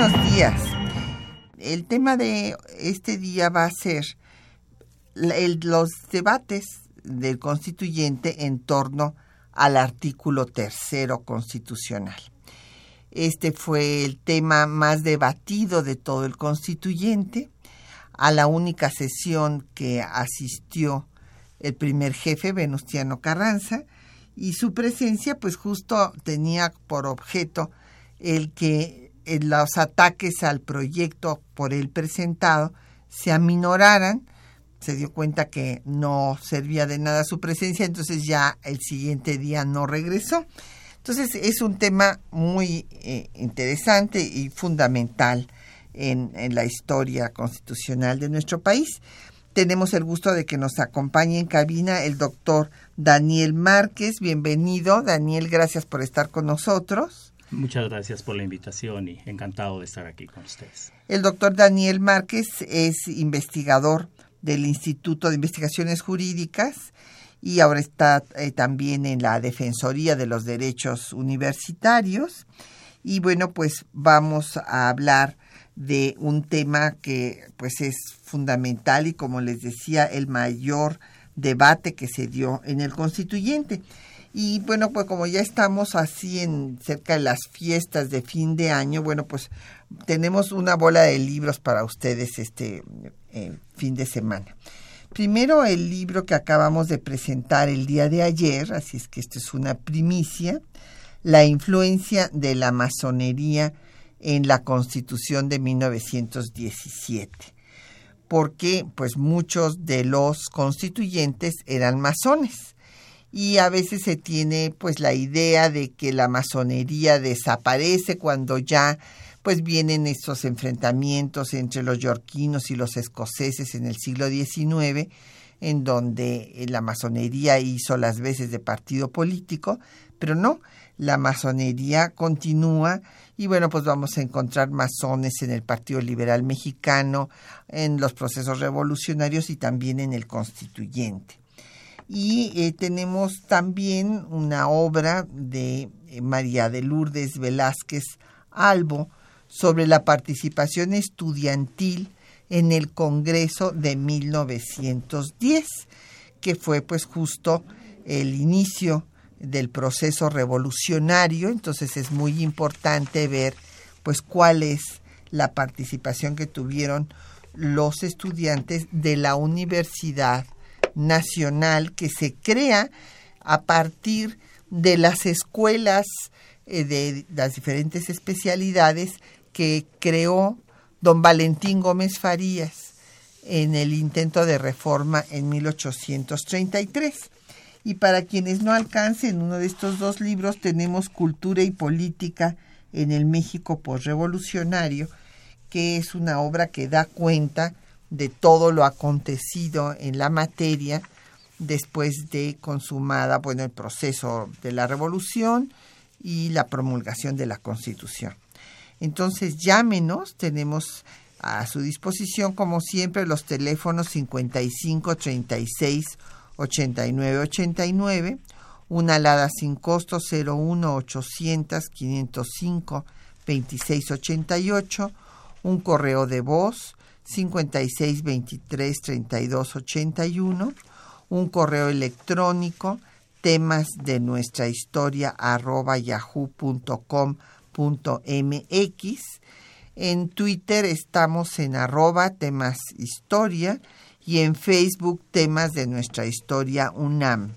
Buenos días. El tema de este día va a ser los debates del constituyente en torno al artículo tercero constitucional. Este fue el tema más debatido de todo el constituyente. A la única sesión que asistió el primer jefe, Venustiano Carranza, y su presencia pues justo tenía por objeto el que los ataques al proyecto por él presentado se aminoraran, se dio cuenta que no servía de nada su presencia, entonces ya el siguiente día no regresó. Entonces es un tema muy eh, interesante y fundamental en, en, la historia constitucional de nuestro país. Tenemos el gusto de que nos acompañe en cabina el doctor Daniel Márquez. Bienvenido, Daniel, gracias por estar con nosotros. Muchas gracias por la invitación y encantado de estar aquí con ustedes. El doctor Daniel Márquez es investigador del Instituto de Investigaciones Jurídicas y ahora está eh, también en la Defensoría de los Derechos Universitarios. Y bueno, pues vamos a hablar de un tema que pues es fundamental y como les decía, el mayor debate que se dio en el constituyente. Y bueno, pues como ya estamos así en cerca de las fiestas de fin de año, bueno, pues tenemos una bola de libros para ustedes este fin de semana. Primero el libro que acabamos de presentar el día de ayer, así es que esto es una primicia, La influencia de la masonería en la Constitución de 1917. Porque pues muchos de los constituyentes eran masones y a veces se tiene pues la idea de que la masonería desaparece cuando ya pues vienen estos enfrentamientos entre los yorquinos y los escoceses en el siglo XIX, en donde eh, la masonería hizo las veces de partido político, pero no, la masonería continúa y bueno, pues vamos a encontrar masones en el Partido Liberal Mexicano, en los procesos revolucionarios y también en el constituyente. Y eh, tenemos también una obra de eh, María de Lourdes Velázquez Albo, sobre la participación estudiantil en el Congreso de 1910, que fue pues justo el inicio del proceso revolucionario, entonces es muy importante ver pues cuál es la participación que tuvieron los estudiantes de la Universidad Nacional que se crea a partir de las escuelas eh, de las diferentes especialidades que creó don Valentín Gómez Farías en el intento de reforma en 1833. Y para quienes no alcancen uno de estos dos libros, tenemos Cultura y Política en el México postrevolucionario, que es una obra que da cuenta de todo lo acontecido en la materia después de consumada bueno el proceso de la revolución y la promulgación de la Constitución. Entonces llámenos, tenemos a su disposición como siempre los teléfonos 55 36 89 89, una alada sin costo 01 800 505 26 88, un correo de voz 56 23 32 81, un correo electrónico temas de nuestra historia arroba yahoo.com mx. En Twitter estamos en arroba temas historia y en Facebook temas de nuestra historia UNAM.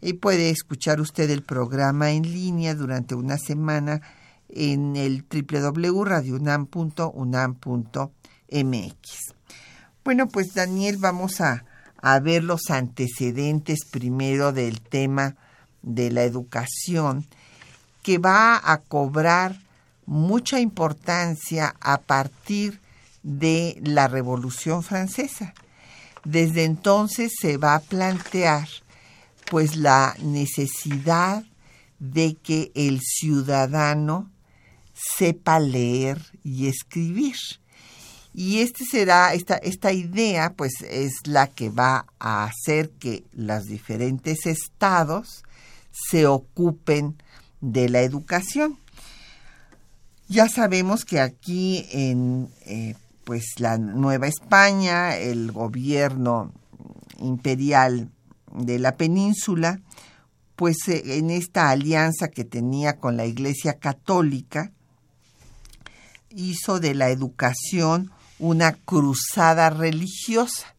Y puede escuchar usted el programa en línea durante una semana en el www.radiounam.unam.mx. Bueno, pues Daniel, vamos a, a ver los antecedentes primero del tema de la educación, que va a cobrar mucha importancia a partir de la Revolución Francesa. Desde entonces se va a plantear pues la necesidad de que el ciudadano sepa leer y escribir. Y este será, esta, esta idea, pues es la que va a hacer que los diferentes estados se ocupen de la educación. Ya sabemos que aquí en eh, pues la Nueva España, el gobierno imperial de la península, pues eh, en esta alianza que tenía con la Iglesia Católica, hizo de la educación una cruzada religiosa.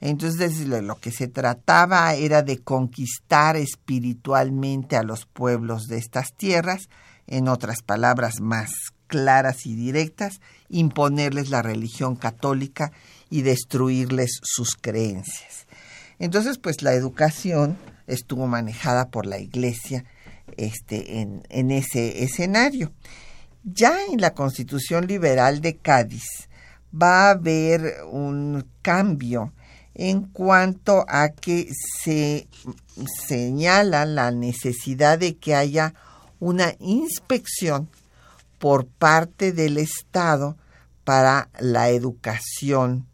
Entonces lo que se trataba era de conquistar espiritualmente a los pueblos de estas tierras, en otras palabras más claras y directas, imponerles la religión católica y destruirles sus creencias. Entonces, pues la educación estuvo manejada por la Iglesia este, en, en ese escenario. Ya en la Constitución Liberal de Cádiz va a haber un cambio en cuanto a que se señala la necesidad de que haya una inspección por parte del Estado para la educación,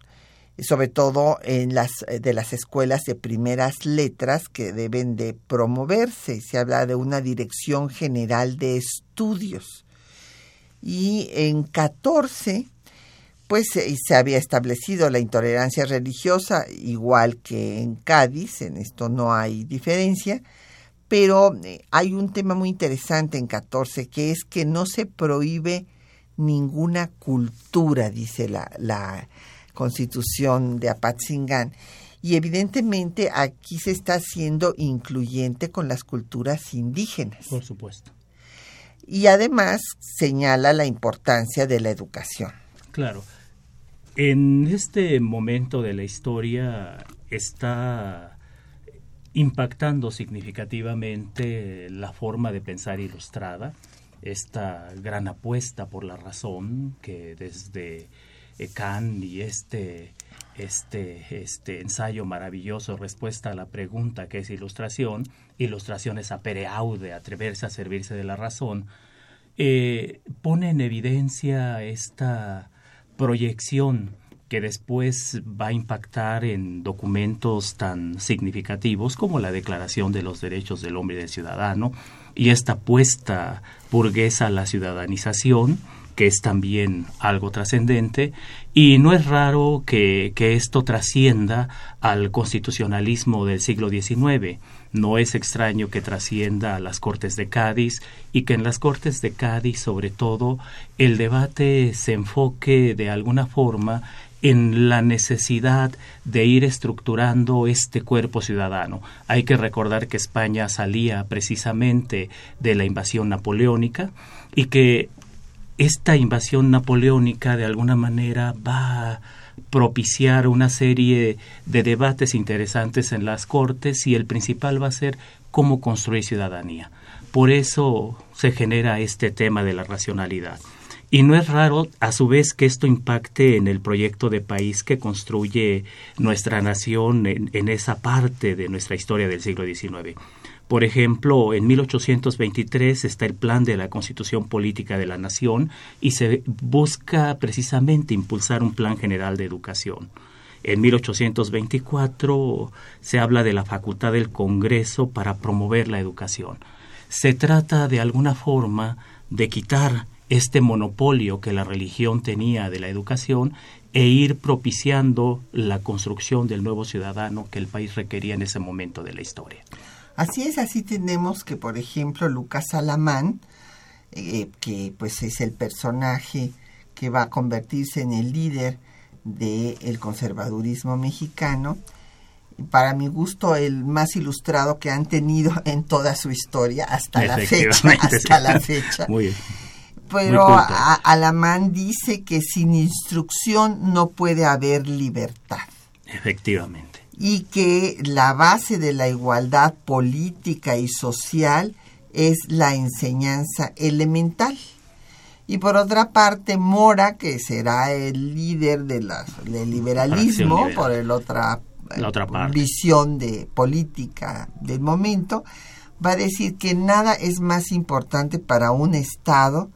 sobre todo en las de las escuelas de primeras letras que deben de promoverse. Se habla de una dirección general de estudios. Y en 14 pues se había establecido la intolerancia religiosa, igual que en Cádiz, en esto no hay diferencia, pero eh, hay un tema muy interesante en 14, que es que no se prohíbe ninguna cultura, dice la, la constitución de Apatzingán. Y evidentemente aquí se está haciendo incluyente con las culturas indígenas. Por supuesto. Y además señala la importancia de la educación. Claro. En este momento de la historia está impactando significativamente la forma de pensar ilustrada, esta gran apuesta por la razón que desde Kant y este, este, este ensayo maravilloso, respuesta a la pregunta que es ilustración, ilustración es apereaude, atreverse a servirse de la razón, eh, pone en evidencia esta proyección que después va a impactar en documentos tan significativos como la Declaración de los Derechos del Hombre y del Ciudadano y esta apuesta burguesa a la ciudadanización, que es también algo trascendente, y no es raro que, que, esto trascienda al constitucionalismo del siglo XIX. No es extraño que trascienda a las Cortes de Cádiz y que en las Cortes de Cádiz, sobre todo, el debate se enfoque de alguna forma en la necesidad de ir estructurando este cuerpo ciudadano. Hay que recordar que España salía precisamente de la invasión napoleónica y que esta invasión napoleónica de alguna manera va propiciar una serie de debates interesantes en las Cortes y el principal va a ser cómo construir ciudadanía. Por eso se genera este tema de la racionalidad. Y no es raro, a su vez, que esto impacte en el proyecto de país que construye nuestra nación en, esa parte de nuestra historia del siglo XIX. Por ejemplo, en 1823 está el plan de la Constitución Política de la Nación y se busca precisamente impulsar un plan general de educación. En 1824 se habla de la facultad del Congreso para promover la educación. Se trata de alguna forma de quitar este monopolio que la religión tenía de la educación e ir propiciando la construcción del nuevo ciudadano que el país requería en ese momento de la historia. Así es, así tenemos que, por ejemplo, Lucas Alamán, eh, que pues es el personaje que va a convertirse en el líder del conservadurismo mexicano, para mi gusto el más ilustrado que han tenido en toda su historia hasta la fecha, hasta la fecha. Muy bien pero Alamán dice que sin instrucción no puede haber libertad. Efectivamente. Y que la base de la igualdad política y social es la enseñanza elemental. Y por otra parte, Mora, que será el líder de la, del liberalismo, por el otra, la otra visión de política del momento, va a decir que nada es más importante para un Estado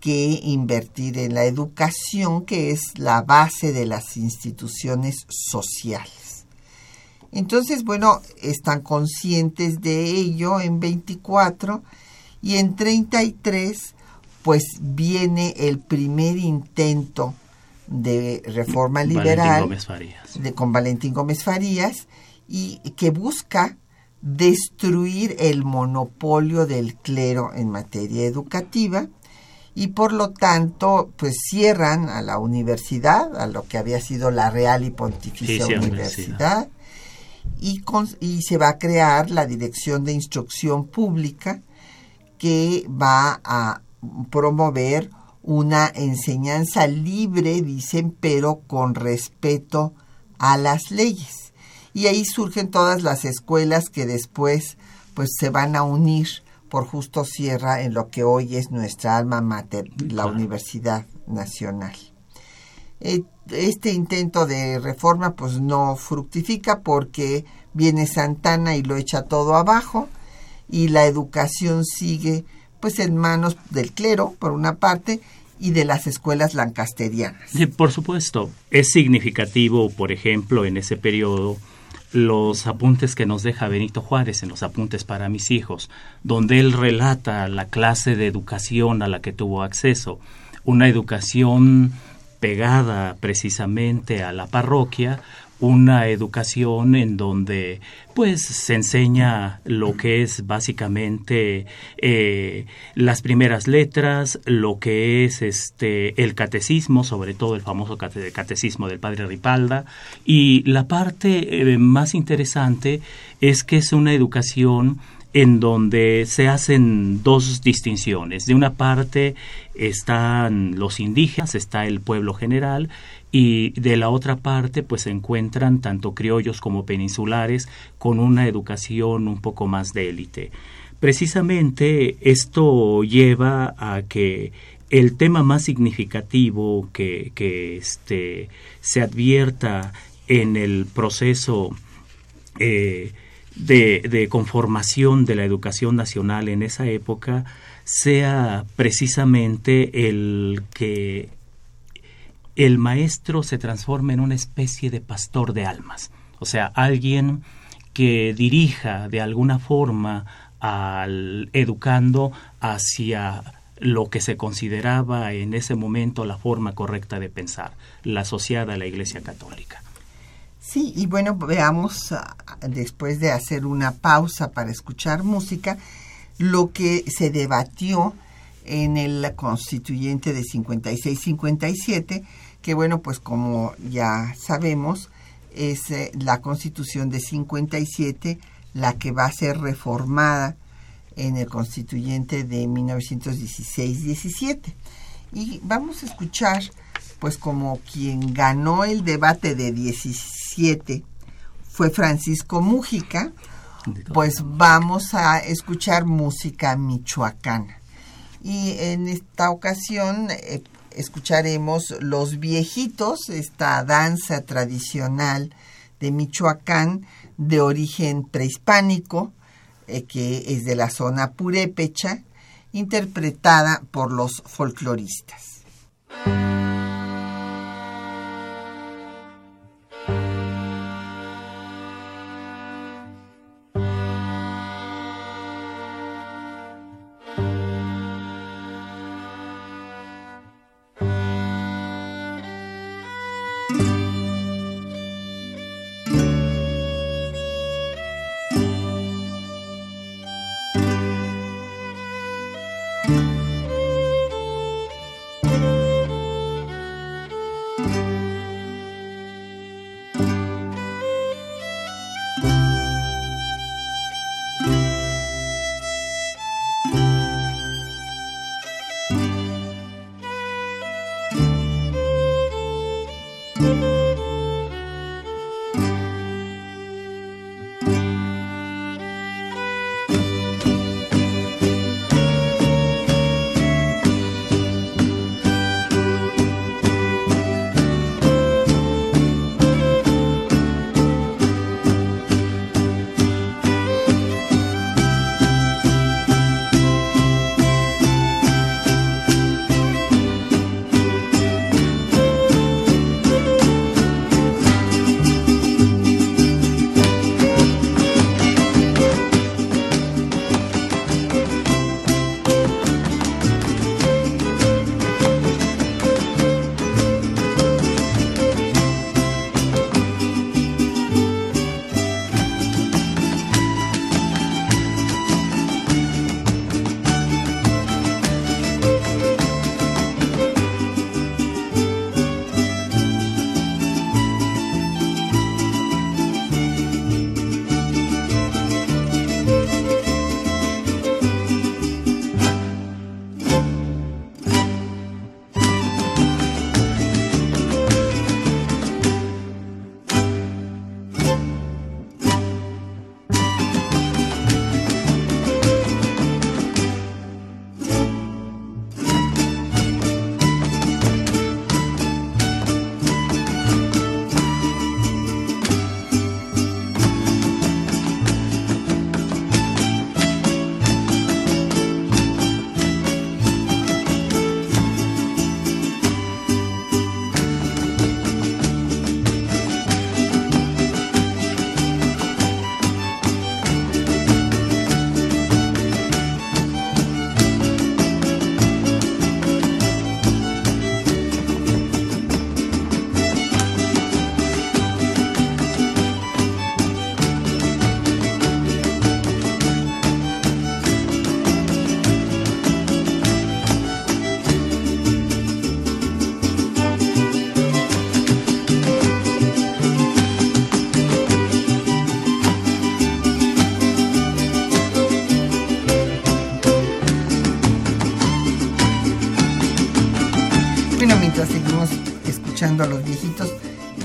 que invertir en la educación, que es la base de las instituciones sociales. Entonces, bueno, están conscientes de ello en 24 y en 33 pues viene el primer intento de reforma liberal de, con Valentín Gómez Farías y que busca destruir el monopolio del clero en materia educativa y por lo tanto pues cierran a la universidad, a lo que había sido la Real y Pontificia Universidad, y, y se va a crear la Dirección de Instrucción Pública que va a promover una enseñanza libre, dicen, pero con respeto a las leyes. Y ahí surgen todas las escuelas que después pues se van a unir por Justo Sierra en lo que hoy es nuestra alma mater, la Universidad Nacional. Eh, este intento de reforma pues no fructifica porque viene Santana y lo echa todo abajo y la educación sigue pues en manos del clero, por una parte, y de las escuelas lancasterianas. Por supuesto. Es significativo, por ejemplo, en ese periodo, los apuntes que nos deja Benito Juárez en los apuntes para mis hijos, donde él relata la clase de educación a la que tuvo acceso, una educación pegada precisamente a la parroquia, una educación en donde pues se enseña lo que es básicamente eh, las primeras letras, lo que es este el catecismo, sobre todo el famoso catecismo del padre Ripalda, y la parte eh, más interesante es que es una educación en donde se hacen dos distinciones. De una parte están los indígenas, está el pueblo general, y de la otra parte pues se encuentran tanto criollos como peninsulares con una educación un poco más de élite. Precisamente esto lleva a que el tema más significativo que, este, se advierta en el proceso eh, de, conformación de la educación nacional en esa época sea precisamente el que el maestro se transforma en una especie de pastor de almas, o sea, alguien que dirija de alguna forma al educando hacia lo que se consideraba en ese momento la forma correcta de pensar, la asociada a la Iglesia Católica. Sí, y bueno, veamos, ah, después de hacer una pausa para escuchar música, lo que se debatió en el constituyente de 56-57, que bueno, pues como ya sabemos, es eh, la constitución de 57 la que va a ser reformada en el constituyente de 1916-17. Y vamos a escuchar, pues como quien ganó el debate de 17 fue Francisco Mújica, pues vamos a escuchar música michoacana. Y en esta ocasión eh, escucharemos Los Viejitos, esta danza tradicional de Michoacán de origen prehispánico, eh, que es de la zona purépecha, interpretada por los folcloristas.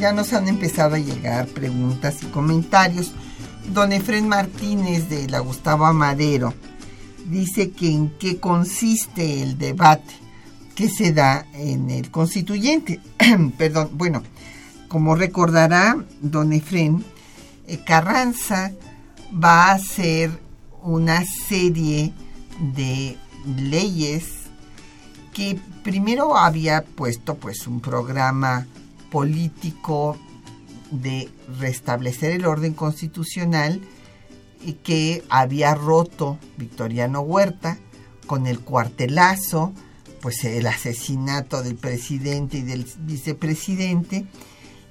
Ya nos han empezado a llegar preguntas y comentarios. Don Efren Martínez de la Gustavo Amadero dice que en qué consiste el debate que se da en el constituyente. Perdón, bueno, como recordará don Efren, eh, Carranza va a hacer una serie de leyes que primero había puesto pues un programa político de restablecer el orden constitucional y que había roto Victoriano Huerta con el cuartelazo, pues el asesinato del presidente y del vicepresidente.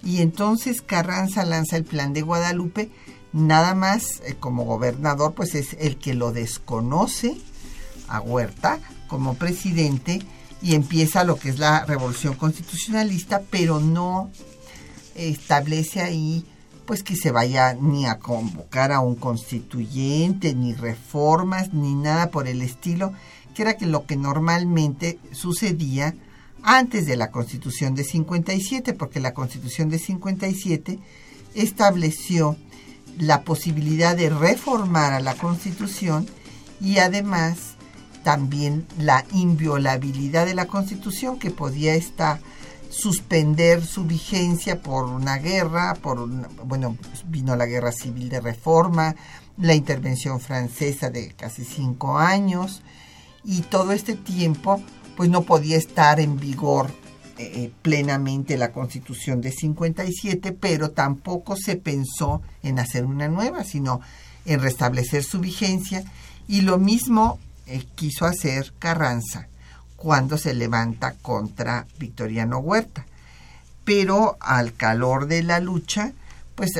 Y entonces Carranza lanza el plan de Guadalupe, nada más eh, como gobernador, pues es el que lo desconoce a Huerta como presidente y empieza lo que es la revolución constitucionalista, pero no establece ahí pues que se vaya ni a convocar a un constituyente, ni reformas, ni nada por el estilo, que era que lo que normalmente sucedía antes de la Constitución de 57, porque la Constitución de 57 estableció la posibilidad de reformar a la Constitución y además también la inviolabilidad de la Constitución que podía estar suspender su vigencia por una guerra, por bueno, vino la guerra civil de reforma, la intervención francesa de casi cinco años y todo este tiempo pues no podía estar en vigor eh, eh, plenamente la constitución de 57, pero tampoco se pensó en hacer una nueva, sino en restablecer su vigencia. Y lo mismo eh, quiso hacer Carranza cuando se levanta contra Victoriano Huerta. Pero al calor de la lucha, pues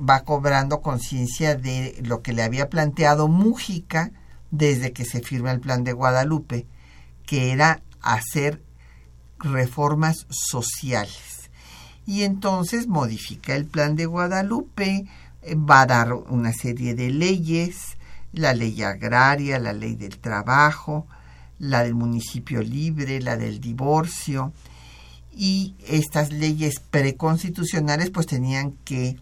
va cobrando conciencia de lo que le había planteado Mújica desde que se firma el plan de Guadalupe, que era hacer reformas sociales. Y entonces modifica el plan de Guadalupe, eh, va a dar una serie de leyes, la ley agraria, la ley del trabajo, la del municipio libre, la del divorcio, y estas leyes preconstitucionales pues tenían que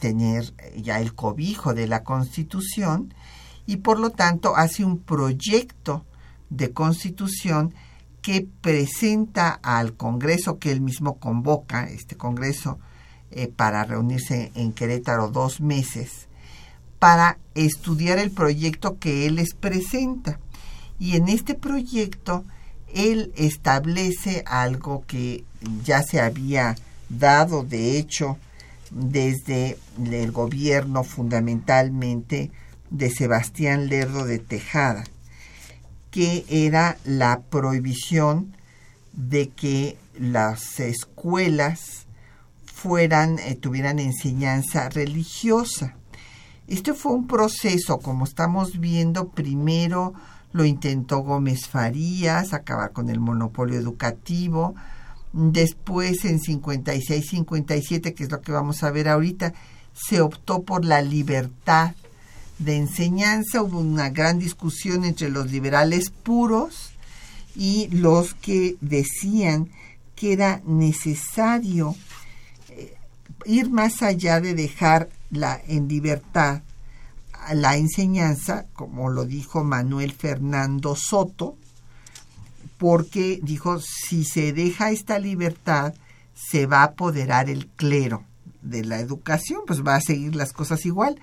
tener ya el cobijo de la constitución y por lo tanto hace un proyecto de constitución que presenta al Congreso que él mismo convoca, este Congreso, eh, para reunirse en Querétaro dos meses, para estudiar el proyecto que él les presenta. Y en este proyecto él establece algo que ya se había dado, de hecho, desde el gobierno fundamentalmente de Sebastián Lerdo de Tejada, que era la prohibición de que las escuelas fueran eh, tuvieran enseñanza religiosa. Este fue un proceso, como estamos viendo, primero lo intentó Gómez Farías, acabar con el monopolio educativo, después en 56-57, que es lo que vamos a ver ahorita, se optó por la libertad de enseñanza. Hubo una gran discusión entre los liberales puros y los que decían que era necesario eh, ir más allá de dejar la, en libertad la enseñanza, como lo dijo Manuel Fernando Soto, porque dijo, si se deja esta libertad, se va a apoderar el clero de la educación, pues va a seguir las cosas igual.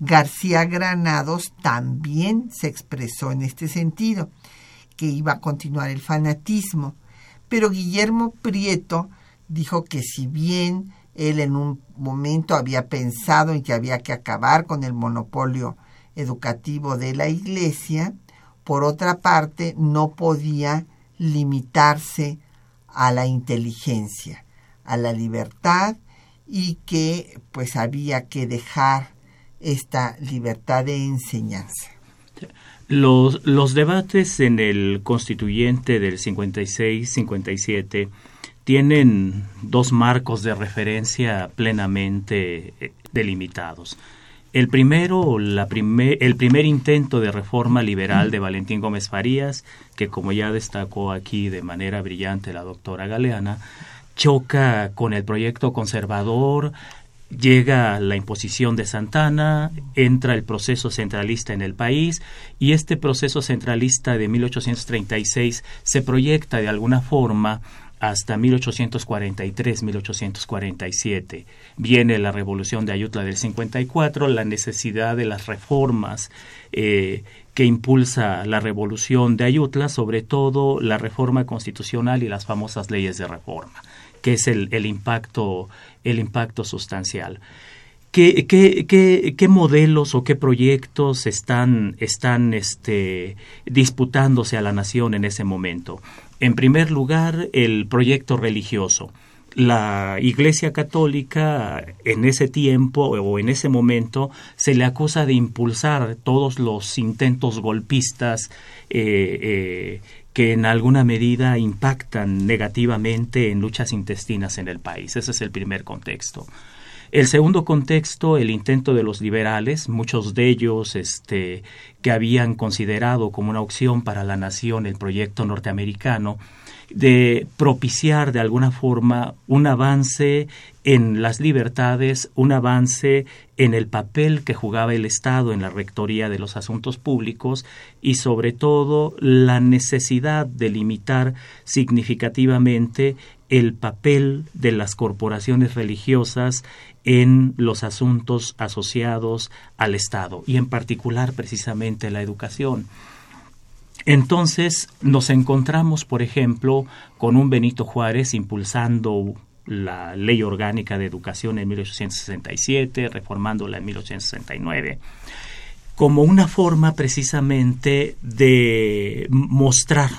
García Granados también se expresó en este sentido, que iba a continuar el fanatismo, pero Guillermo Prieto dijo que si bien él en un momento había pensado en que había que acabar con el monopolio educativo de la Iglesia, por otra parte no podía limitarse a la inteligencia, a la libertad y que pues había que dejar esta libertad de enseñanza. Los, los debates en el constituyente del 56-57 tienen dos marcos de referencia plenamente eh, delimitados. El primero, la primer, el primer intento de reforma liberal de Valentín Gómez Farías, que como ya destacó aquí de manera brillante la doctora Galeana, choca con el proyecto conservador, llega la imposición de Santana, entra el proceso centralista en el país y este proceso centralista de 1836 se proyecta de alguna forma hasta 1843-1847. Viene la revolución de Ayutla del 54, la necesidad de las reformas eh, que impulsa la revolución de Ayutla, sobre todo la reforma constitucional y las famosas leyes de reforma, que es el, impacto, el impacto sustancial. ¿Qué, qué, qué, qué, modelos o qué proyectos están, están este, disputándose a la nación en ese momento? En primer lugar, el proyecto religioso. La Iglesia Católica en ese tiempo o en ese momento se le acusa de impulsar todos los intentos golpistas eh, eh, que en alguna medida impactan negativamente en luchas intestinas en el país. Ese es el primer contexto. El segundo contexto, el intento de los liberales, muchos de ellos este, que habían considerado como una opción para la nación el proyecto norteamericano, de propiciar de alguna forma un avance en las libertades, un avance en el papel que jugaba el Estado en la rectoría de los asuntos públicos y sobre todo la necesidad de limitar significativamente el papel de las corporaciones religiosas en los asuntos asociados al Estado y en particular precisamente la educación. Entonces nos encontramos, por ejemplo, con un Benito Juárez impulsando la Ley Orgánica de Educación en 1867, reformándola en 1869, como una forma precisamente de mostrar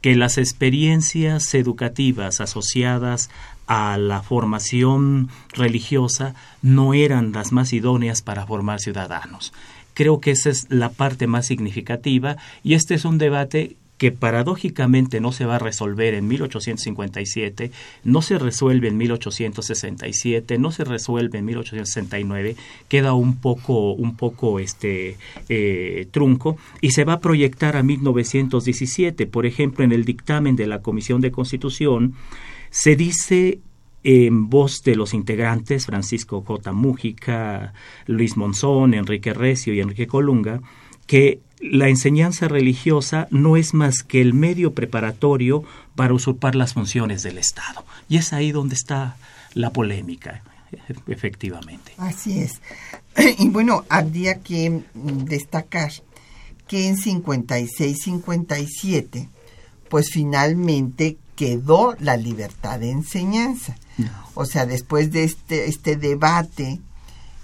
que las experiencias educativas asociadas a la formación religiosa no eran las más idóneas para formar ciudadanos. Creo que esa es la parte más significativa y este es un debate que paradójicamente no se va a resolver en 1857, no se resuelve en 1867, no se resuelve en 1869, queda un poco, un poco este eh, trunco y se va a proyectar a 1917. Por ejemplo, en el dictamen de la Comisión de Constitución se dice en voz de los integrantes Francisco J. Mújica, Luis Monzón, Enrique Recio y Enrique Colunga, que la enseñanza religiosa no es más que el medio preparatorio para usurpar las funciones del Estado. Y es ahí donde está la polémica, efectivamente. Así es. Y bueno, habría que destacar que en 56-57, pues finalmente quedó la libertad de enseñanza. O sea, después de este, este debate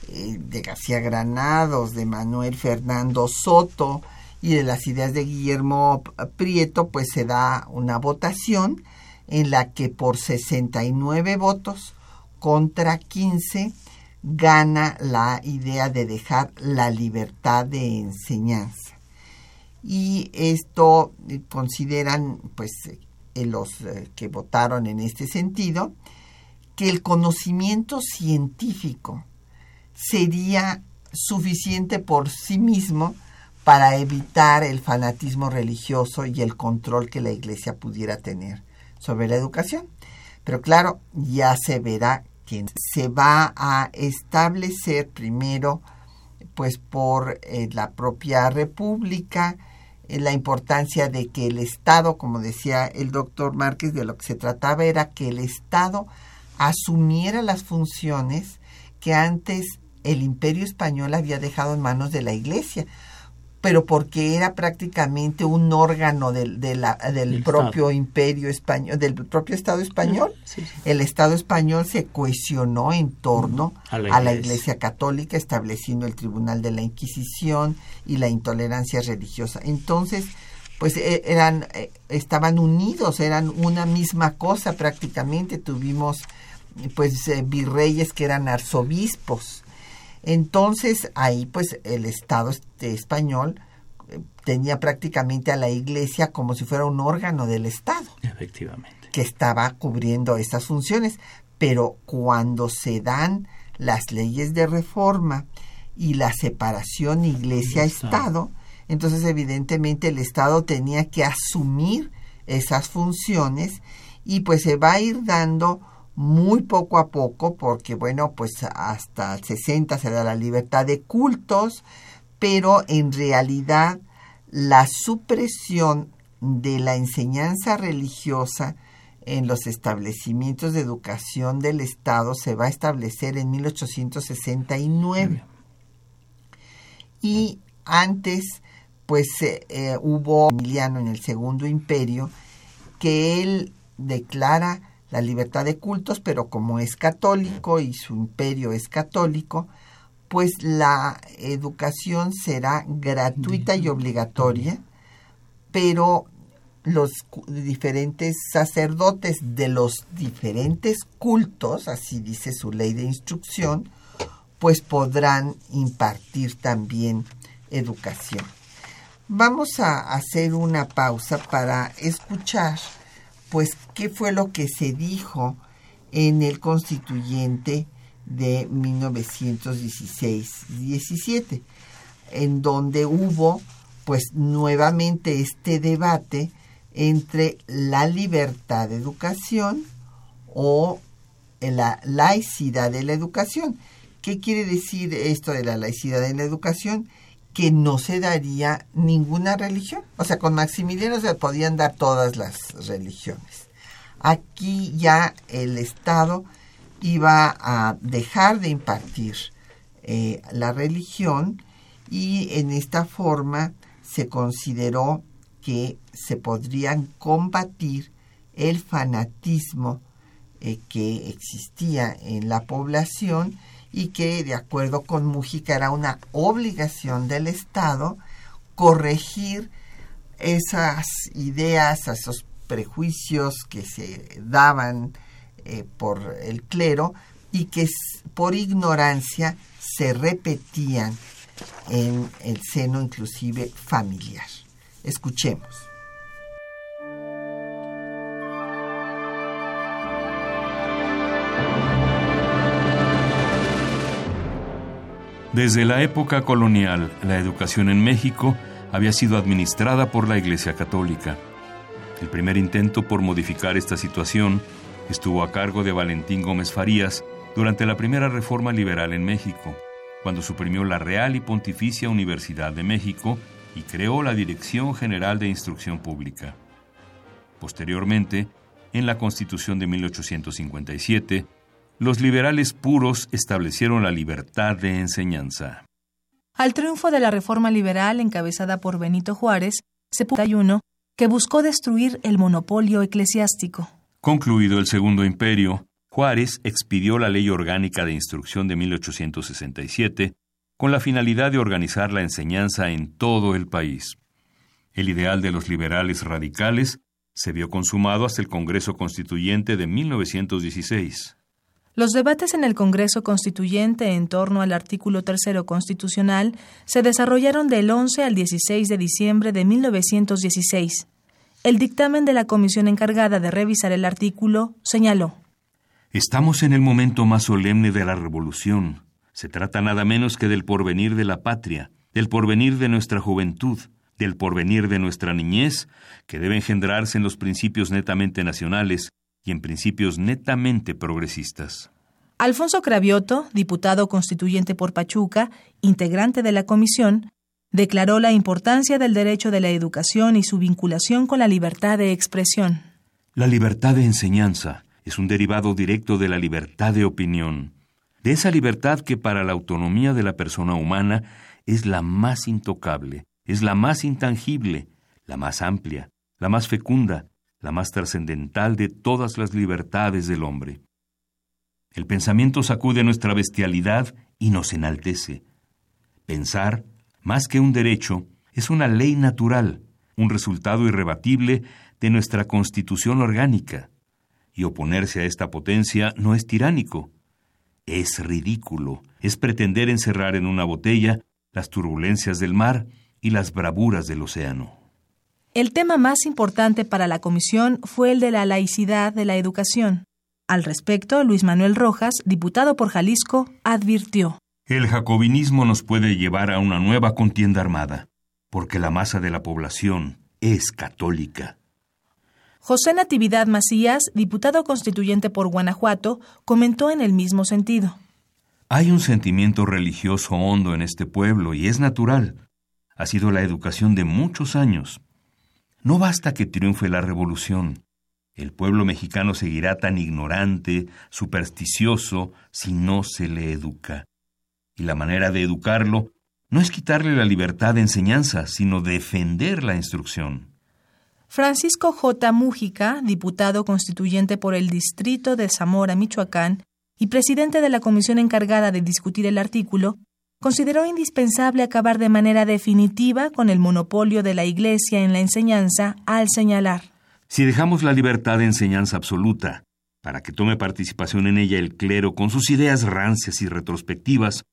eh, de García Granados, de Manuel Fernando Soto y de las ideas de Guillermo Prieto, pues se da una votación en la que por 69 votos contra 15 gana la idea de dejar la libertad de enseñanza. Y esto eh, consideran, pues, eh, los que votaron en este sentido, que el conocimiento científico sería suficiente por sí mismo para evitar el fanatismo religioso y el control que la Iglesia pudiera tener sobre la educación. Pero claro, ya se verá que se va a establecer primero, pues por eh, la propia República, eh, la importancia de que el Estado, como decía el doctor Márquez, de lo que se trataba era que el Estado asumiera las funciones que antes el imperio español había dejado en manos de la iglesia, pero porque era prácticamente un órgano del, del propio imperio español, del propio Estado español. El Estado español se cohesionó en torno a la, iglesia. católica, estableciendo el Tribunal de la Inquisición y la intolerancia religiosa. Entonces, pues e, eran, eh, estaban unidos, eran una misma cosa prácticamente. Tuvimos pues eh, virreyes que eran arzobispos entonces ahí pues el Estado español eh, tenía prácticamente a la iglesia como si fuera un órgano del Estado. Efectivamente. Que estaba cubriendo esas funciones. Pero cuando se dan las leyes de reforma y la separación iglesia-estado, entonces evidentemente el Estado tenía que asumir esas funciones y pues se va a ir dando muy poco a poco porque bueno pues hasta el 60 se da la libertad de cultos pero en realidad la supresión de la enseñanza religiosa en los establecimientos de educación del Estado se va a establecer en 1869. Y antes, pues eh, eh, hubo Emiliano en el Segundo Imperio, que él declara la libertad de cultos, pero como es católico y su imperio es católico, pues la educación será gratuita y obligatoria, pero los diferentes sacerdotes de los diferentes cultos, así dice su ley de instrucción, pues podrán impartir también educación. Vamos a hacer una pausa para escuchar pues qué fue lo que se dijo en el constituyente de 1916-17, en donde hubo pues nuevamente este debate entre la libertad de educación o la laicidad de la educación. ¿Qué quiere decir esto de la laicidad de la educación? Que no se daría ninguna religión. O sea, con Maximiliano se podían dar todas las religiones. Aquí ya el Estado iba a dejar de impartir eh, la religión y en esta forma se consideró que se podrían combatir el fanatismo eh, que existía en la población y que de acuerdo con Mújica era una obligación del Estado corregir esas ideas, esos prejuicios que se daban eh, por el clero y que por ignorancia se repetían en el seno inclusive familiar. Escuchemos. Desde la época colonial, la educación en México había sido administrada por la Iglesia Católica. El primer intento por modificar esta situación estuvo a cargo de Valentín Gómez Farías durante la primera reforma liberal en México, cuando suprimió la Real y Pontificia Universidad de México y creó la Dirección General de Instrucción Pública. Posteriormente, en la Constitución de 1857, los liberales puros establecieron la libertad de enseñanza. Al triunfo de la reforma liberal encabezada por Benito Juárez, se puso que buscó destruir el monopolio eclesiástico. Concluido el Segundo Imperio, Juárez expidió la Ley Orgánica de Instrucción de 1867 con la finalidad de organizar la enseñanza en todo el país. El ideal de los liberales radicales se vio consumado hasta el Congreso Constituyente de 1916. Los debates en el Congreso Constituyente en torno al artículo tercero constitucional se desarrollaron del 11 al 16 de diciembre de 1916. El dictamen de la comisión encargada de revisar el artículo señaló Estamos en el momento más solemne de la revolución. Se trata nada menos que del porvenir de la patria, del porvenir de nuestra juventud, del porvenir de nuestra niñez, que debe engendrarse en los principios netamente nacionales y en principios netamente progresistas. Alfonso Cravioto, diputado constituyente por Pachuca, integrante de la comisión, declaró la importancia del derecho de la educación y su vinculación con la libertad de expresión. La libertad de enseñanza es un derivado directo de la libertad de opinión, de esa libertad que para la autonomía de la persona humana es la más intocable, es la más intangible, la más amplia, la más fecunda, la más trascendental de todas las libertades del hombre. El pensamiento sacude nuestra bestialidad y nos enaltece. Pensar más que un derecho, es una ley natural, un resultado irrebatible de nuestra constitución orgánica. Y oponerse a esta potencia no es tiránico, es ridículo, es pretender encerrar en una botella las turbulencias del mar y las bravuras del océano. El tema más importante para la comisión fue el de la laicidad de la educación. Al respecto, Luis Manuel Rojas, diputado por Jalisco, advirtió. El jacobinismo nos puede llevar a una nueva contienda armada, porque la masa de la población es católica. José Natividad Macías, diputado constituyente por Guanajuato, comentó en el mismo sentido. Hay un sentimiento religioso hondo en este pueblo y es natural. Ha sido la educación de muchos años. No basta que triunfe la revolución. El pueblo mexicano seguirá tan ignorante, supersticioso, si no se le educa. Y la manera de educarlo no es quitarle la libertad de enseñanza, sino defender la instrucción. Francisco J. Mújica, diputado constituyente por el distrito de Zamora, Michoacán, y presidente de la comisión encargada de discutir el artículo, consideró indispensable acabar de manera definitiva con el monopolio de la Iglesia en la enseñanza al señalar. Si dejamos la libertad de enseñanza absoluta, para que tome participación en ella el clero con sus ideas rancias y retrospectivas,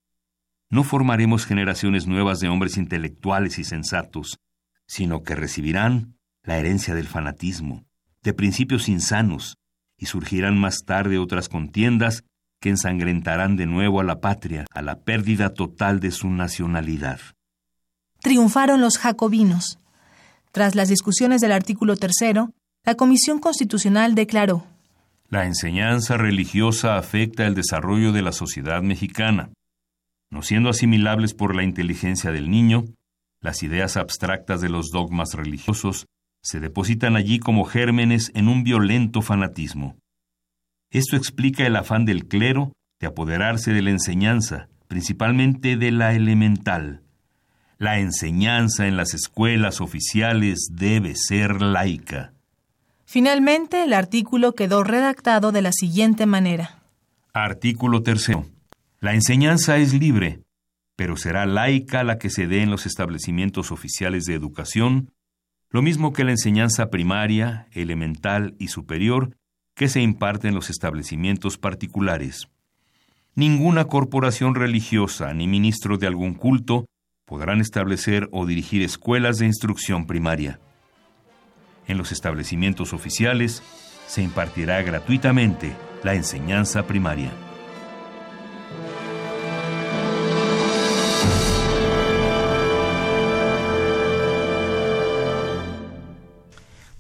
no formaremos generaciones nuevas de hombres intelectuales y sensatos, sino que recibirán la herencia del fanatismo, de principios insanos, y surgirán más tarde otras contiendas que ensangrentarán de nuevo a la patria, a la pérdida total de su nacionalidad. Triunfaron los jacobinos. Tras las discusiones del artículo tercero, la Comisión Constitucional declaró La enseñanza religiosa afecta el desarrollo de la sociedad mexicana no siendo asimilables por la inteligencia del niño, las ideas abstractas de los dogmas religiosos se depositan allí como gérmenes en un violento fanatismo. Esto explica el afán del clero de apoderarse de la enseñanza, principalmente de la elemental. La enseñanza en las escuelas oficiales debe ser laica. Finalmente, el artículo quedó redactado de la siguiente manera. Artículo tercero. La enseñanza es libre, pero será laica la que se dé en los establecimientos oficiales de educación, lo mismo que la enseñanza primaria, elemental y superior que se imparte en los establecimientos particulares. Ninguna corporación religiosa ni ministro de algún culto podrán establecer o dirigir escuelas de instrucción primaria. En los establecimientos oficiales se impartirá gratuitamente la enseñanza primaria.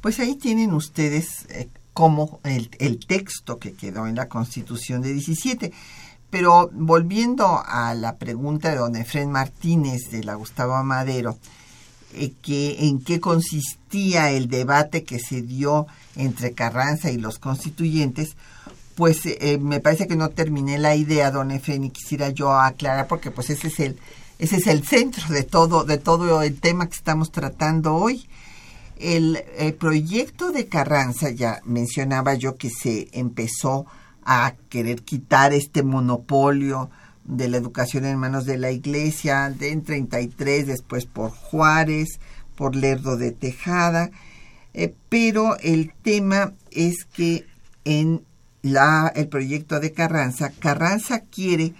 Pues ahí tienen ustedes eh, como el, el, texto que quedó en la Constitución de 17. Pero volviendo a la pregunta de don Efren Martínez de la Gustavo Amadero, eh, que, en qué consistía el debate que se dio entre Carranza y los constituyentes, pues eh, me parece que no terminé la idea, don Efren, y quisiera yo aclarar, porque pues ese es el, ese es el centro de todo, de todo el tema que estamos tratando hoy. El, proyecto de Carranza, ya mencionaba yo que se empezó a querer quitar este monopolio de la educación en manos de la iglesia, de en 33, después por Juárez, por Lerdo de Tejada, eh, pero el tema es que en la, el proyecto de Carranza, Carranza quiere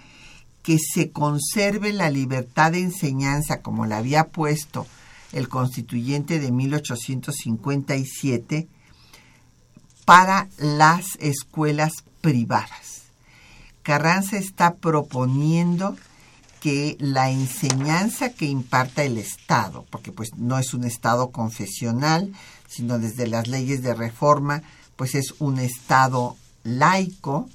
que se conserve la libertad de enseñanza como la había puesto el constituyente de 1857 para las escuelas privadas. Carranza está proponiendo que la enseñanza que imparta el Estado, porque pues no es un Estado confesional, sino desde las leyes de reforma, pues es un Estado laico,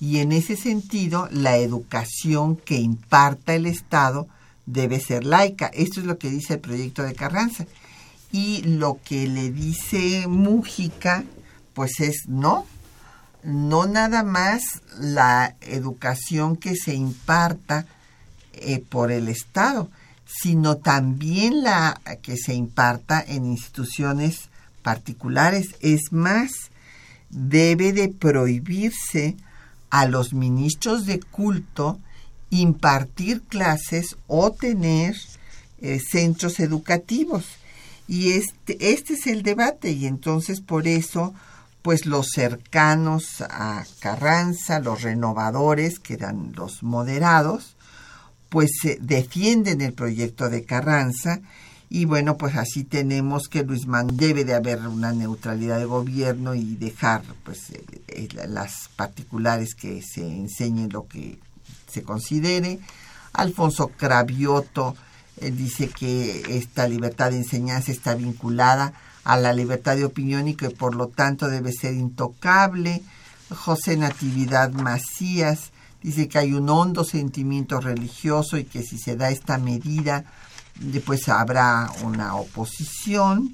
y en ese sentido la educación que imparta el Estado debe ser laica. Esto es lo que dice el proyecto de Carranza. Y lo que le dice Mújica, pues es no, no nada más la educación que se imparta eh, por el Estado, sino también la que se imparta en instituciones particulares. Es más, debe de prohibirse a los ministros de culto impartir clases o tener eh, centros educativos. Y este, este es el debate y entonces por eso pues los cercanos a Carranza, los renovadores, que eran los moderados, pues defienden el proyecto de Carranza y bueno, pues así tenemos que Luis Manuel debe de haber una neutralidad de gobierno y dejar pues eh, eh, las particulares que se enseñen lo que se considere. Alfonso Cravioto dice que esta libertad de enseñanza está vinculada a la libertad de opinión y que por lo tanto debe ser intocable. José Natividad Macías dice que hay un hondo sentimiento religioso y que si se da esta medida, después habrá una oposición.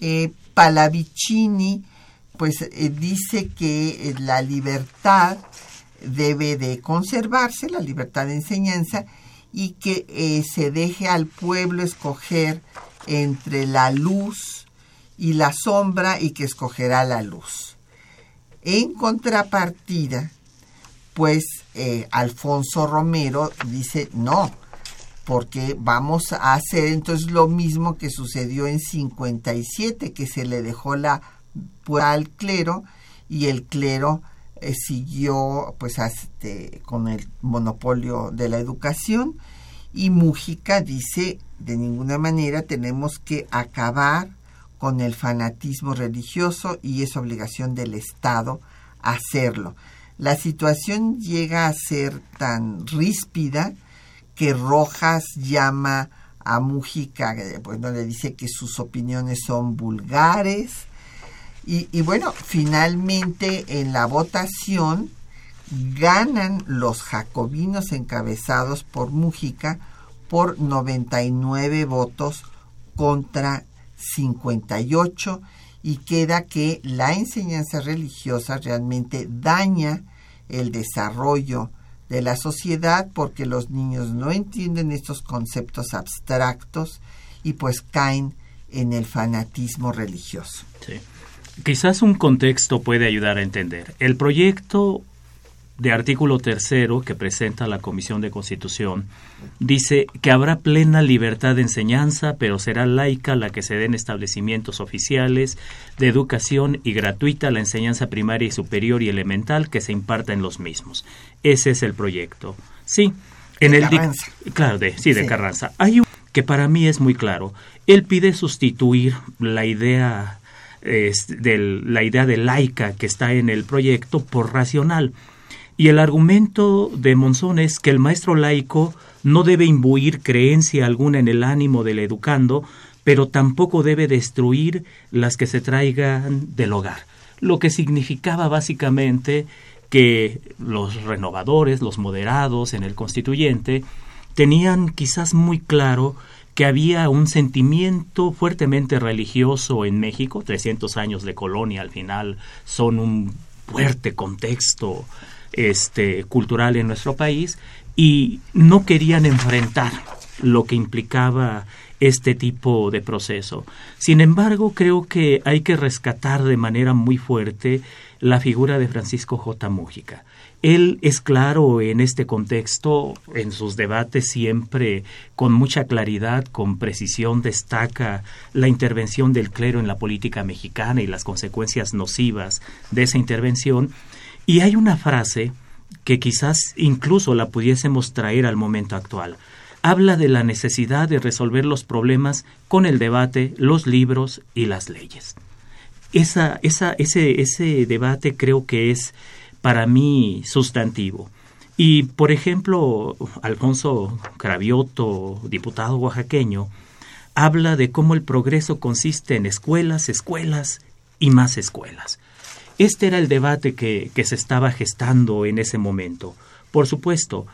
Eh, Palavicini, pues eh, dice que eh, la libertad debe de conservarse, la libertad de enseñanza, y que se deje al pueblo escoger entre la luz y la sombra y que escogerá la luz. En contrapartida, pues eh, Alfonso Romero dice no, porque vamos a hacer entonces lo mismo que sucedió en 57, que se le dejó la al clero y el clero eh, siguió pues este, con el monopolio de la educación y Mújica dice de ninguna manera tenemos que acabar con el fanatismo religioso y es obligación del Estado hacerlo la situación llega a ser tan ríspida que Rojas llama a Mujica, bueno, le dice que sus opiniones son vulgares. Y, bueno, finalmente en la votación ganan los jacobinos encabezados por Mujica por 99 votos contra 58 y queda que la enseñanza religiosa realmente daña el desarrollo de la sociedad porque los niños no entienden estos conceptos abstractos y pues caen en el fanatismo religioso. Quizás un contexto puede ayudar a entender. El proyecto de artículo tercero que presenta la Comisión de Constitución dice que habrá plena libertad de enseñanza, pero será laica la que se den establecimientos oficiales de educación y gratuita la enseñanza primaria y superior y elemental que se imparta en los mismos. Ese es el proyecto. Sí, en el Carranza. claro, de, sí, de Carranza. Hay un que para mí es muy claro. Él pide sustituir la idea de la idea de laica que está en el proyecto por racional. Y el argumento de Monzón es que el maestro laico no debe imbuir creencia alguna en el ánimo del educando, pero tampoco debe destruir las que se traigan del hogar. Lo que significaba básicamente que los renovadores, los moderados en el constituyente, tenían quizás muy claro que había un sentimiento fuertemente religioso en México, 300 años de colonia al final son un fuerte contexto este, cultural en nuestro país y no querían enfrentar lo que implicaba este tipo de proceso. Sin embargo, creo que hay que rescatar de manera muy fuerte la figura de Francisco J. Mújica. Él es claro en este contexto, en sus debates siempre con mucha claridad, con precisión, destaca la intervención del clero en la política mexicana y las consecuencias nocivas de esa intervención. Y hay una frase que quizás incluso la pudiésemos traer al momento actual. Habla de la necesidad de resolver los problemas con el debate, los libros y las leyes. Esa, esa, ese, ese debate creo que es para mí sustantivo. Y, por ejemplo, Alfonso Cravioto, diputado oaxaqueño, habla de cómo el progreso consiste en escuelas, escuelas y más escuelas. Este era el debate que, se estaba gestando en ese momento. Por supuesto,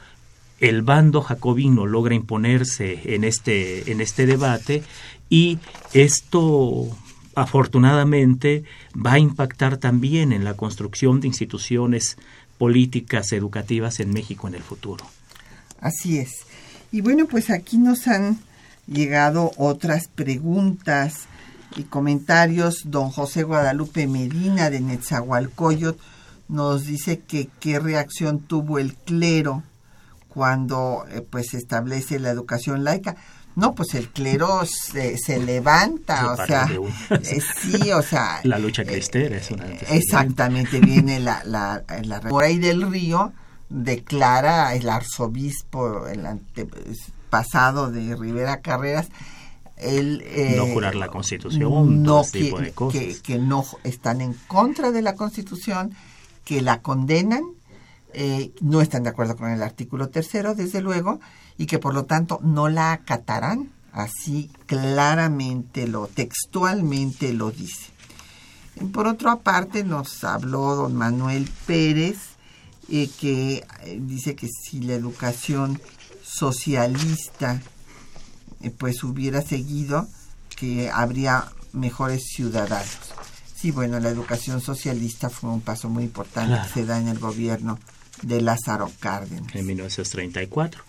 el bando jacobino logra imponerse en este, en este debate y esto afortunadamente va a impactar también en la construcción de instituciones políticas educativas en México en el futuro. Así es. Y bueno, pues aquí nos han llegado otras preguntas y comentarios, don José Guadalupe Medina de Netzahualcoyot nos dice que qué reacción tuvo el clero cuando eh, pues establece la educación laica. No, pues el clero se, se levanta, o sea, eh, sí, o sea... La lucha cristera es una... Exactamente, viene la, la, la... Por ahí del río declara el arzobispo, el pasado de Rivera Carreras, el, eh, no jurar la constitución, no que, Que, no están en contra de la constitución, que la condenan, eh, no están de acuerdo con el artículo tercero, desde luego, y que por lo tanto no la acatarán, así claramente lo, textualmente lo dice. Por otra parte, nos habló don Manuel Pérez, eh, que eh, dice que si la educación socialista pues hubiera seguido, que habría mejores ciudadanos. Sí, bueno, la educación socialista fue un paso muy importante que se da en el gobierno de Lázaro Cárdenas. En 1934.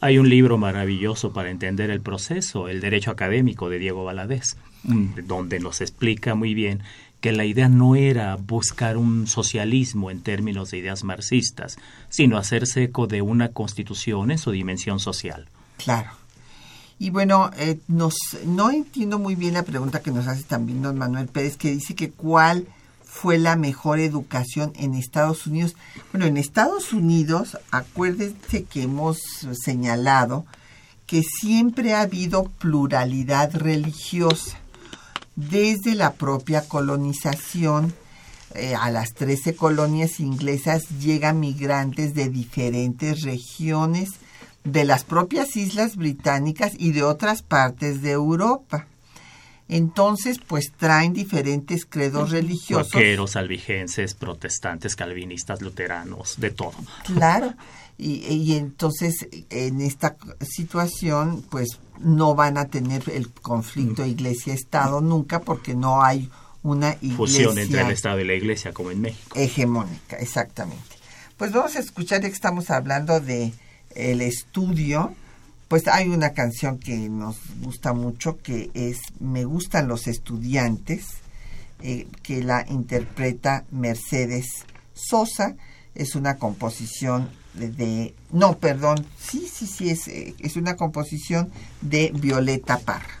Hay un libro maravilloso para entender el proceso, El Derecho Académico de Diego Valadez, donde nos explica muy bien que la idea no era buscar un socialismo en términos de ideas marxistas, sino hacerse eco de una constitución en su dimensión social. Claro. Y bueno, eh, nos, no entiendo muy bien la pregunta que nos hace también don Manuel Pérez, que dice que cuál fue la mejor educación en Estados Unidos. Bueno, en Estados Unidos, acuérdense que hemos señalado que siempre ha habido pluralidad religiosa. Desde la propia colonización, eh, a las 13 colonias inglesas llegan migrantes de diferentes regiones de las propias islas británicas y de otras partes de Europa. Entonces, pues traen diferentes credos religiosos. Vaqueros, albigenses, protestantes, calvinistas, luteranos, de todo. Claro. Y, y, entonces, en esta situación, pues no van a tener el conflicto iglesia-estado nunca porque no hay una iglesia. Fusión entre el Estado y la iglesia, como en México. Hegemónica, exactamente. Pues vamos a escuchar, ya que estamos hablando de el estudio pues hay una canción que nos gusta mucho que es Me gustan los estudiantes, eh, que la interpreta Mercedes Sosa. Es una composición de, no, perdón, sí, sí, sí, es, eh, es una composición de Violeta Parra.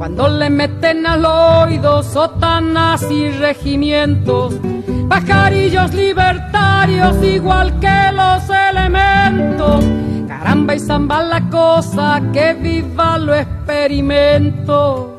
cuando le meten al oído sotanas y regimientos, pajarillos libertarios igual que los elementos. Caramba y zamba la cosa, que viva lo experimento.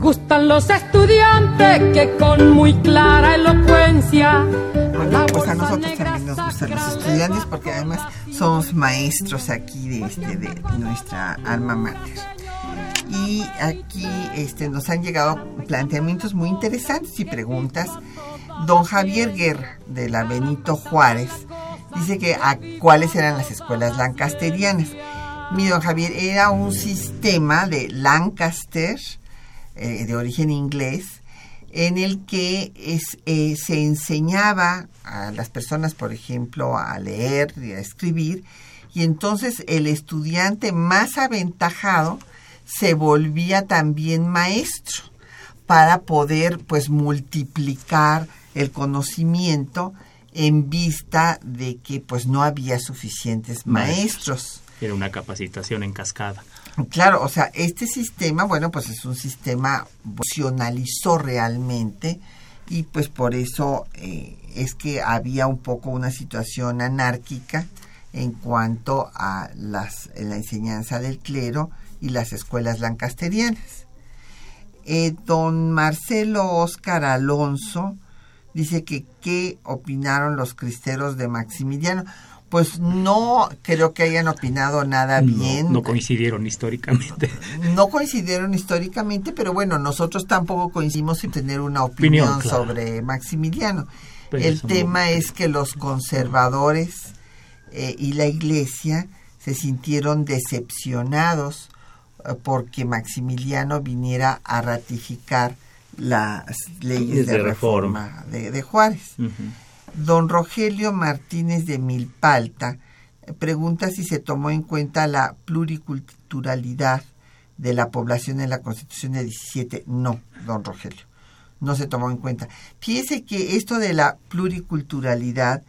Gustan los estudiantes que con muy clara elocuencia pues a nosotros también nos gustan los estudiantes porque además somos maestros aquí de, este, de nuestra alma mater y aquí este, nos han llegado planteamientos muy interesantes y preguntas. Don Javier Guerra, de la Benito Juárez, dice que a cuáles eran las escuelas lancasterianas. Mi don Javier, era un sistema de Lancaster eh, de origen inglés, en el que es, eh, se enseñaba a las personas, por ejemplo, a leer y a escribir, y entonces el estudiante más aventajado se volvía también maestro para poder pues multiplicar el conocimiento en vista de que pues no había suficientes maestros. Era una capacitación en cascada. Claro, o sea, este sistema, bueno, pues es un sistema funcionalizó realmente y pues por eso eh, es que había un poco una situación anárquica en cuanto a las, la enseñanza del clero y las escuelas lancasterianas. Eh, don Marcelo Oscar Alonso dice que qué opinaron los cristeros de Maximiliano. Pues no creo que hayan opinado nada bien. No coincidieron históricamente. No coincidieron históricamente, pero bueno, nosotros tampoco coincidimos en tener una opinión, sobre Maximiliano. El tema es que los conservadores eh, y la iglesia se sintieron decepcionados eh, porque Maximiliano viniera a ratificar las leyes de, reforma, de, Juárez. Don Rogelio Martínez de Milpalta pregunta si se tomó en cuenta la pluriculturalidad de la población en la Constitución de 17. No, don Rogelio, no se tomó en cuenta. Fíjese que esto de la pluriculturalidad,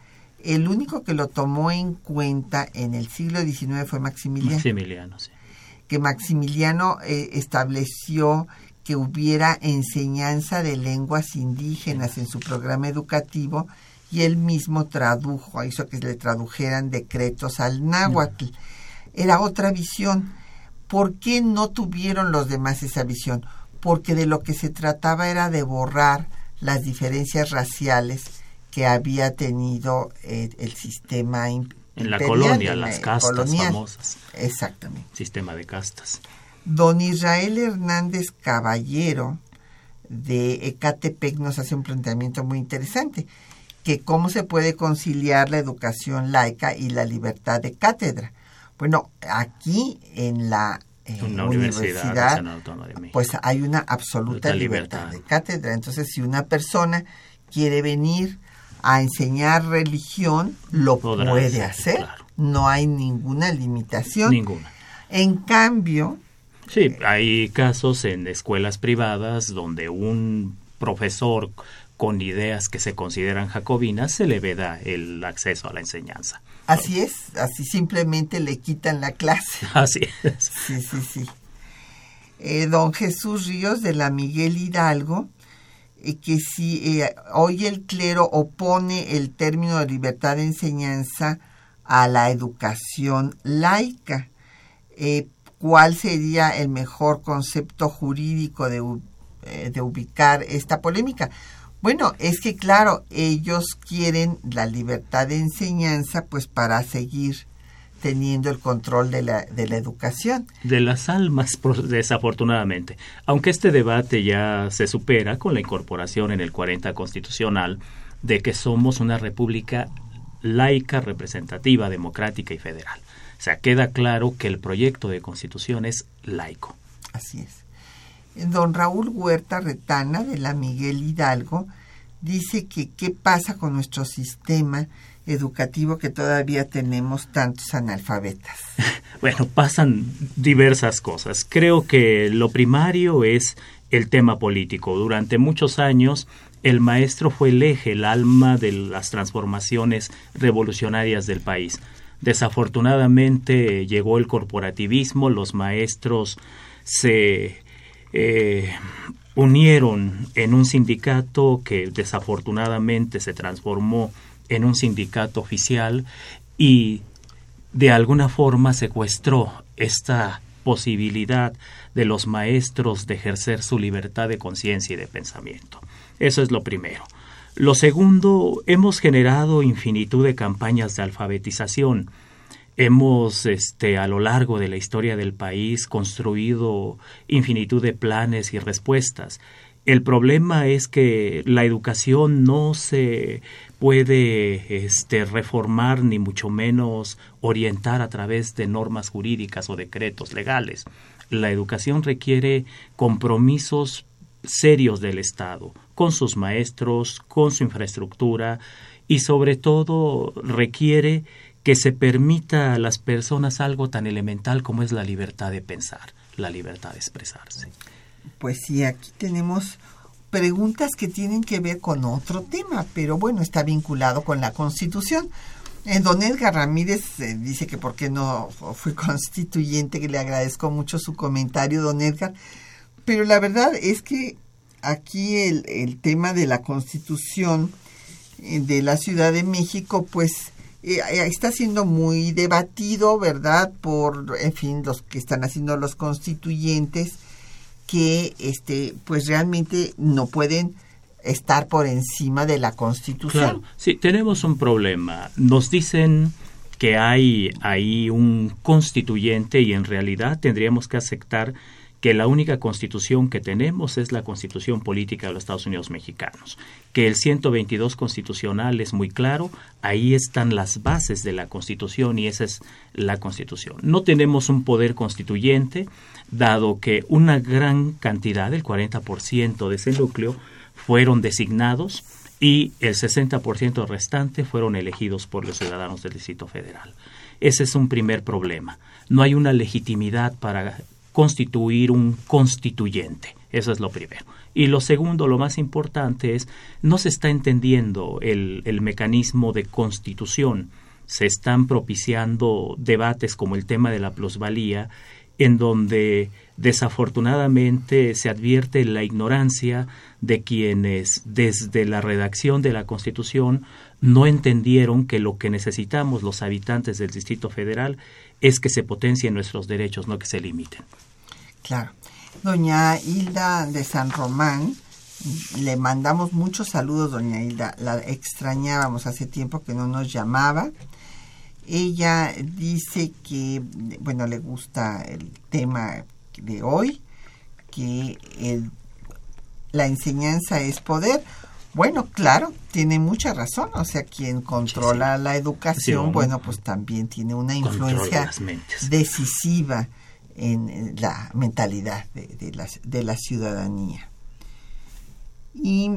el único que lo tomó en cuenta en el siglo XIX fue Maximiliano. Maximiliano, sí. Que Maximiliano eh, estableció que hubiera enseñanza de lenguas indígenas en su programa educativo y él mismo tradujo, hizo que le tradujeran decretos al náhuatl. Era otra visión. ¿Por qué no tuvieron los demás esa visión? Porque de lo que se trataba era de borrar las diferencias raciales que había tenido eh, el sistema en la colonia, las castas famosas. Exactamente. Sistema de castas. Don Israel Hernández Caballero de Ecatepec nos hace un planteamiento muy interesante, que cómo se puede conciliar la educación laica y la libertad de cátedra. Bueno, aquí en la eh, universidad, pues hay una absoluta libertad. de cátedra. Entonces, si una persona quiere venir a enseñar religión, lo puede hacer. No hay ninguna limitación. Ninguna. En cambio, Sí, hay casos en escuelas privadas donde un profesor con ideas que se consideran jacobinas se le veda el acceso a la enseñanza. Así es, así simplemente le quitan la clase. Así es. Sí, sí, sí. Eh, don Jesús Ríos de la Miguel Hidalgo, eh, que si eh, hoy el clero opone el término de libertad de enseñanza a la educación laica. Cuál sería el mejor concepto jurídico de, de ubicar esta polémica. Bueno, es que claro, ellos quieren la libertad de enseñanza pues para seguir teniendo el control de la, de la educación. De las almas, desafortunadamente. Aunque este debate ya se supera con la incorporación en el 40 constitucional de que somos una república laica, representativa, democrática y federal. O sea, queda claro que el proyecto de constitución es laico. Así es. Don Raúl Huerta Retana, de la Miguel Hidalgo, dice que qué pasa con nuestro sistema educativo que todavía tenemos tantos analfabetas. bueno, pasan diversas cosas. Creo que lo primario es el tema político. Durante muchos años el maestro fue el eje, el alma de las transformaciones revolucionarias del país. Desafortunadamente llegó el corporativismo, los maestros se eh, unieron en un sindicato que desafortunadamente se transformó en un sindicato oficial y de alguna forma secuestró esta posibilidad de los maestros de ejercer su libertad de conciencia y de pensamiento. Eso es lo primero. Lo segundo, hemos generado infinitud de campañas de alfabetización. Hemos, este, a lo largo de la historia del país, construido infinitud de planes y respuestas. El problema es que la educación no se puede este, reformar ni mucho menos orientar a través de normas jurídicas o decretos legales. La educación requiere compromisos serios del Estado, con sus maestros, con su infraestructura y sobre todo requiere que se permita a las personas algo tan elemental como es la libertad de pensar, la libertad de expresarse. Pues sí, aquí tenemos preguntas que tienen que ver con otro tema, pero bueno, está vinculado con la Constitución. Don Edgar Ramírez eh, dice que por qué no fui constituyente, que le agradezco mucho su comentario, don Edgar. Pero la verdad es que aquí el, el tema de la Constitución eh, de la Ciudad de México, pues está siendo muy debatido, ¿verdad? Por, en fin, los que están haciendo los constituyentes que este pues realmente no pueden estar por encima de la Constitución. Claro, sí, tenemos un problema. Nos dicen que hay ahí un constituyente y en realidad tendríamos que aceptar que la única constitución que tenemos es la constitución política de los Estados Unidos mexicanos, que el 122 constitucional es muy claro, ahí están las bases de la constitución y esa es la constitución. No tenemos un poder constituyente, dado que una gran cantidad, el 40% de ese núcleo, fueron designados y el 60% restante fueron elegidos por los ciudadanos del Distrito Federal. Ese es un primer problema. No hay una legitimidad para constituir un constituyente. Eso es lo primero. Y lo segundo, lo más importante es, no se está entendiendo el, el mecanismo de constitución. Se están propiciando debates como el tema de la plusvalía, en donde desafortunadamente se advierte la ignorancia de quienes desde la redacción de la Constitución no entendieron que lo que necesitamos los habitantes del Distrito Federal es que se potencien nuestros derechos, no que se limiten. Claro. Doña Hilda de San Román, le mandamos muchos saludos, doña Hilda. La extrañábamos hace tiempo que no nos llamaba. Ella dice que, bueno, le gusta el tema de hoy, que la enseñanza es poder. Bueno, claro, tiene mucha razón. O sea, quien controla la educación, bueno, pues también tiene una influencia decisiva en la mentalidad de, la, de la, ciudadanía. Y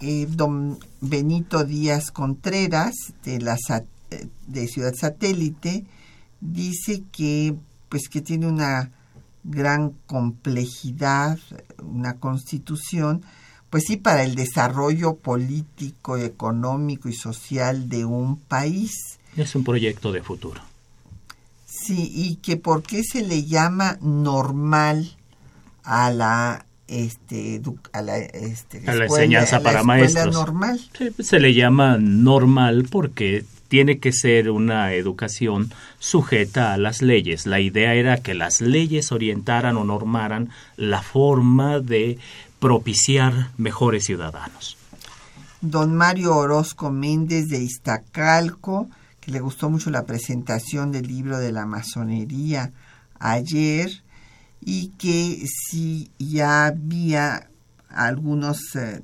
eh, don Benito Díaz Contreras, de, la, de Ciudad Satélite, dice que, pues, que tiene una gran complejidad, una constitución, pues sí, para el desarrollo político, económico y social de un país. Es un proyecto de futuro. Sí, y que por qué se le llama normal a la este a la, este, a la enseñanza para maestros. normal. se le llama normal porque tiene que ser una educación sujeta a las leyes. La idea era que las leyes orientaran o normaran la forma de propiciar mejores ciudadanos. Don Mario Orozco Méndez de Iztacalco, que le gustó mucho la presentación del libro de la masonería ayer y que si ya había algunos eh,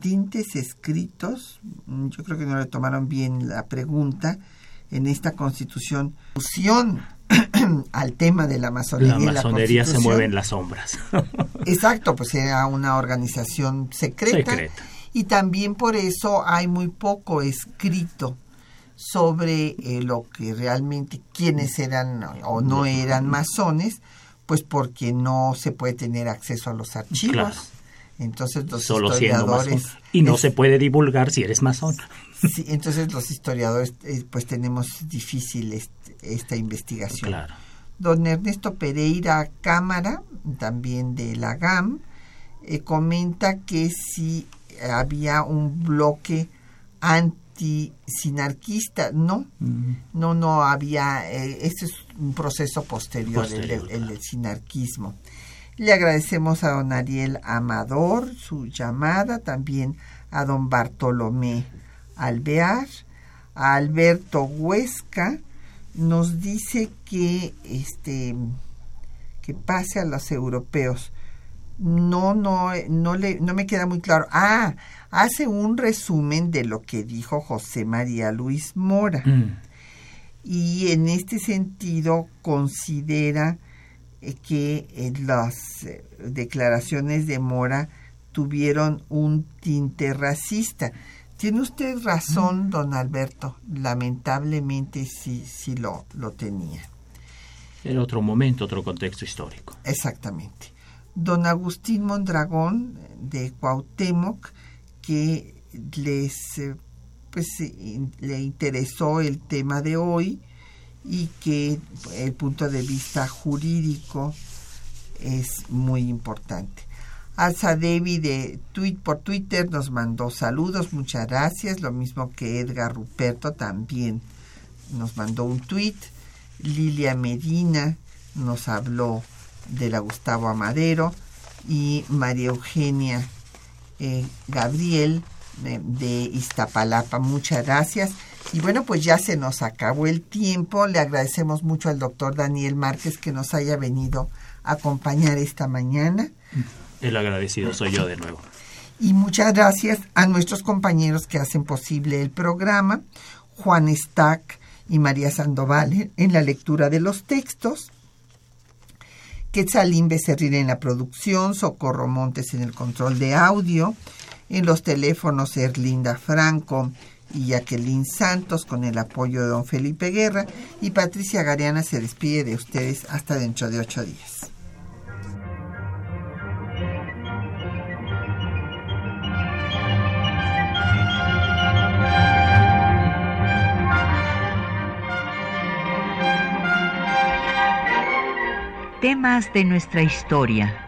tintes escritos, mm, yo creo que no le tomaron bien la pregunta, en esta constitución, al tema de la masonería. La masonería se mueve en las sombras. Exacto, pues era una organización secreta, secreta. Y también por eso hay muy poco escrito sobre eh, lo que realmente quiénes eran o no eran masones, pues porque no se puede tener acceso a los archivos. Entonces los historiadores... Y no se puede divulgar si eres masón. Sí, entonces los historiadores eh, pues tenemos difícil esta investigación. Claro. Don Ernesto Pereira Cámara, también de la GAM, eh, comenta que si había un bloque anti-sinarquista, no, no, no había, eh, este es un proceso posterior, el, el del sinarquismo. Le agradecemos a don Ariel Amador su llamada, también a don Bartolomé Alvear, a Alberto Huesca, nos dice que este que pase a los europeos. No, no, no le, no me queda muy claro. Ah, hace un resumen de lo que dijo José María Luis Mora. Mm. Y en este sentido considera que eh, las eh, declaraciones de Mora tuvieron un tinte racista. Tiene usted razón, don Alberto. Lamentablemente sí, sí lo, lo tenía. Era otro momento, otro contexto histórico. Exactamente. Don Agustín Mondragón de Cuauhtémoc, que les eh, pues le interesó el tema de hoy y que el punto de vista jurídico es muy importante. Alza Devi de por Twitter nos mandó saludos, muchas gracias, lo mismo que Edgar Ruperto también nos mandó un tweet. Lilia Medina nos habló de la Gustavo Amadero y María Eugenia eh, Gabriel eh, de Iztapalapa, muchas gracias. Y bueno, pues ya se nos acabó el tiempo. Le agradecemos mucho al doctor Daniel Márquez que nos haya venido a acompañar esta mañana. El agradecido soy yo de nuevo. Y muchas gracias a nuestros compañeros que hacen posible el programa, Juan Stack y María Sandoval en la lectura de los textos, Quetzalín Becerril en la producción, Socorro Montes en el control de audio, en los teléfonos Erlinda Franco y Jacqueline Santos con el apoyo de don Felipe Guerra y Patricia Gariana se despide de ustedes hasta dentro de ocho días. Temas de nuestra historia.